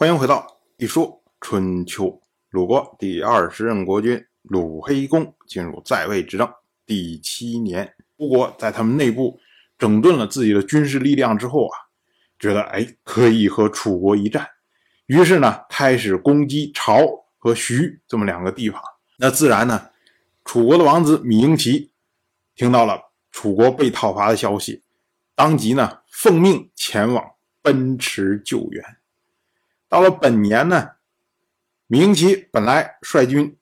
欢迎回到《一说春秋》。鲁国第二十任国君鲁黑公进入在位执政第七年，吴国在他们内部整顿了自己的军事力量之后啊，觉得哎可以和楚国一战，于是呢开始攻击朝和徐这么两个地方。那自然呢，楚国的王子芈英奇听到了楚国被讨伐的消息，当即呢奉命前往奔驰救援。到了本年呢，芈英奇本来率军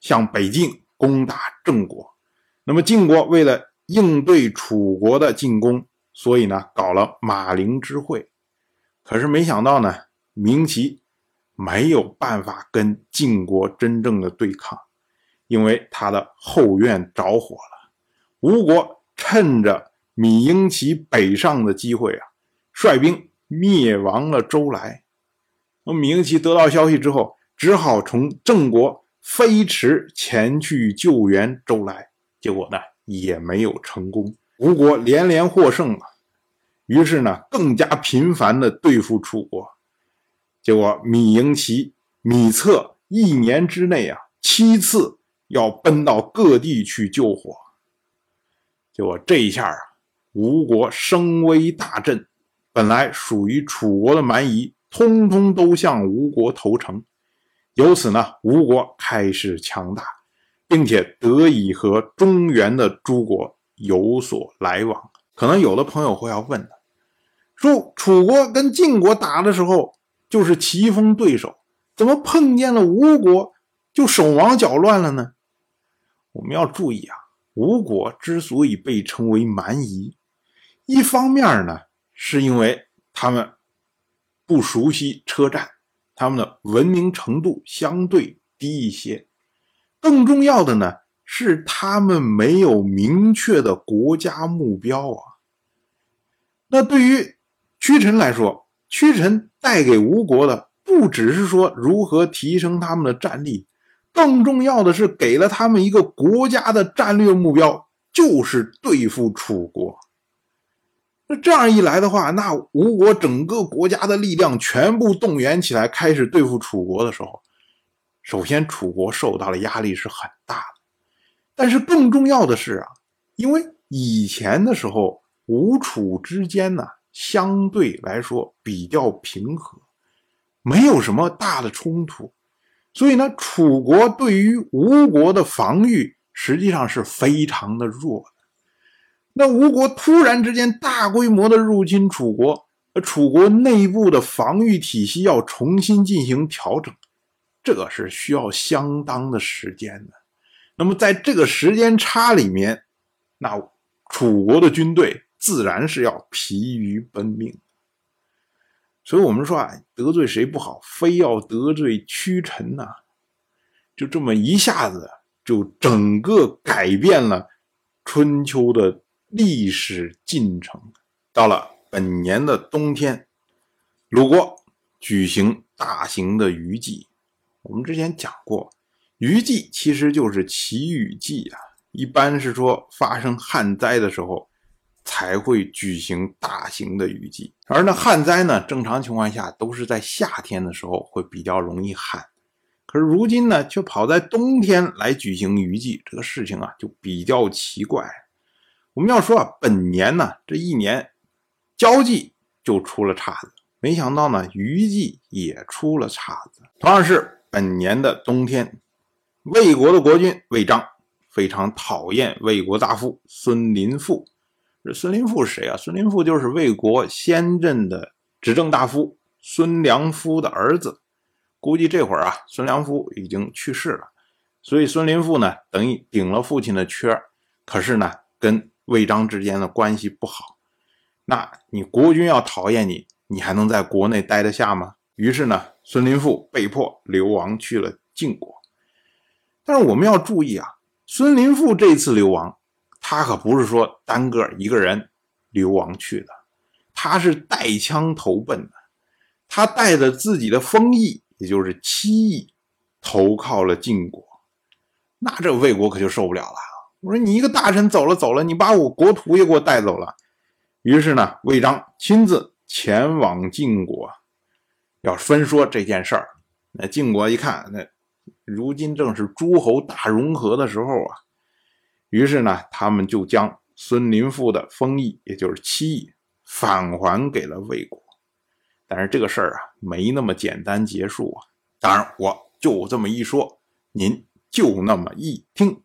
向北境攻打郑国，那么晋国为了应对楚国的进攻，所以呢搞了马陵之会。可是没想到呢，芈英奇没有办法跟晋国真正的对抗，因为他的后院着火了。吴国趁着米英奇北上的机会啊，率兵灭亡了周来。那么，芈英奇得到消息之后，只好从郑国飞驰前去救援周来，结果呢，也没有成功。吴国连连获胜了，于是呢，更加频繁的对付楚国。结果，芈英奇、芈策一年之内啊，七次要奔到各地去救火。结果这一下啊，吴国声威大振，本来属于楚国的蛮夷。通通都向吴国投诚，由此呢，吴国开始强大，并且得以和中原的诸国有所来往。可能有的朋友会要问的，说楚国跟晋国打的时候就是棋逢对手，怎么碰见了吴国就手忙脚乱了呢？我们要注意啊，吴国之所以被称为蛮夷，一方面呢，是因为他们。不熟悉车站，他们的文明程度相对低一些。更重要的呢，是他们没有明确的国家目标啊。那对于屈臣来说，屈臣带给吴国的不只是说如何提升他们的战力，更重要的是给了他们一个国家的战略目标，就是对付楚国。那这样一来的话，那吴国整个国家的力量全部动员起来，开始对付楚国的时候，首先楚国受到的压力是很大的。但是更重要的是啊，因为以前的时候吴楚之间呢相对来说比较平和，没有什么大的冲突，所以呢，楚国对于吴国的防御实际上是非常的弱的。那吴国突然之间大规模的入侵楚国，楚国内部的防御体系要重新进行调整，这个是需要相当的时间的。那么在这个时间差里面，那楚国的军队自然是要疲于奔命。所以我们说啊，得罪谁不好，非要得罪屈臣呐，就这么一下子就整个改变了春秋的。历史进程到了本年的冬天，鲁国举行大型的雨季。我们之前讲过，雨季其实就是祈雨祭啊，一般是说发生旱灾的时候才会举行大型的雨季。而呢，旱灾呢，正常情况下都是在夏天的时候会比较容易旱，可是如今呢，却跑在冬天来举行雨季，这个事情啊，就比较奇怪。我们要说啊，本年呢这一年，交际就出了岔子，没想到呢余季也出了岔子。同样是本年的冬天，魏国的国君魏章非常讨厌魏国大夫孙林父。这孙林父是谁啊？孙林父就是魏国先任的执政大夫孙良夫的儿子。估计这会儿啊，孙良夫已经去世了，所以孙林父呢等于顶了父亲的缺可是呢，跟魏章之间的关系不好，那你国君要讨厌你，你还能在国内待得下吗？于是呢，孙林父被迫流亡去了晋国。但是我们要注意啊，孙林父这次流亡，他可不是说单个一个人流亡去的，他是带枪投奔的，他带着自己的封邑，也就是七邑，投靠了晋国。那这魏国可就受不了了。我说你一个大臣走了走了，你把我国土也给我带走了。于是呢，魏章亲自前往晋国。要分说这件事儿。那晋国一看，那如今正是诸侯大融合的时候啊，于是呢，他们就将孙林父的封邑，也就是七邑，返还给了魏国。但是这个事儿啊，没那么简单结束啊。当然，我就这么一说，您就那么一听。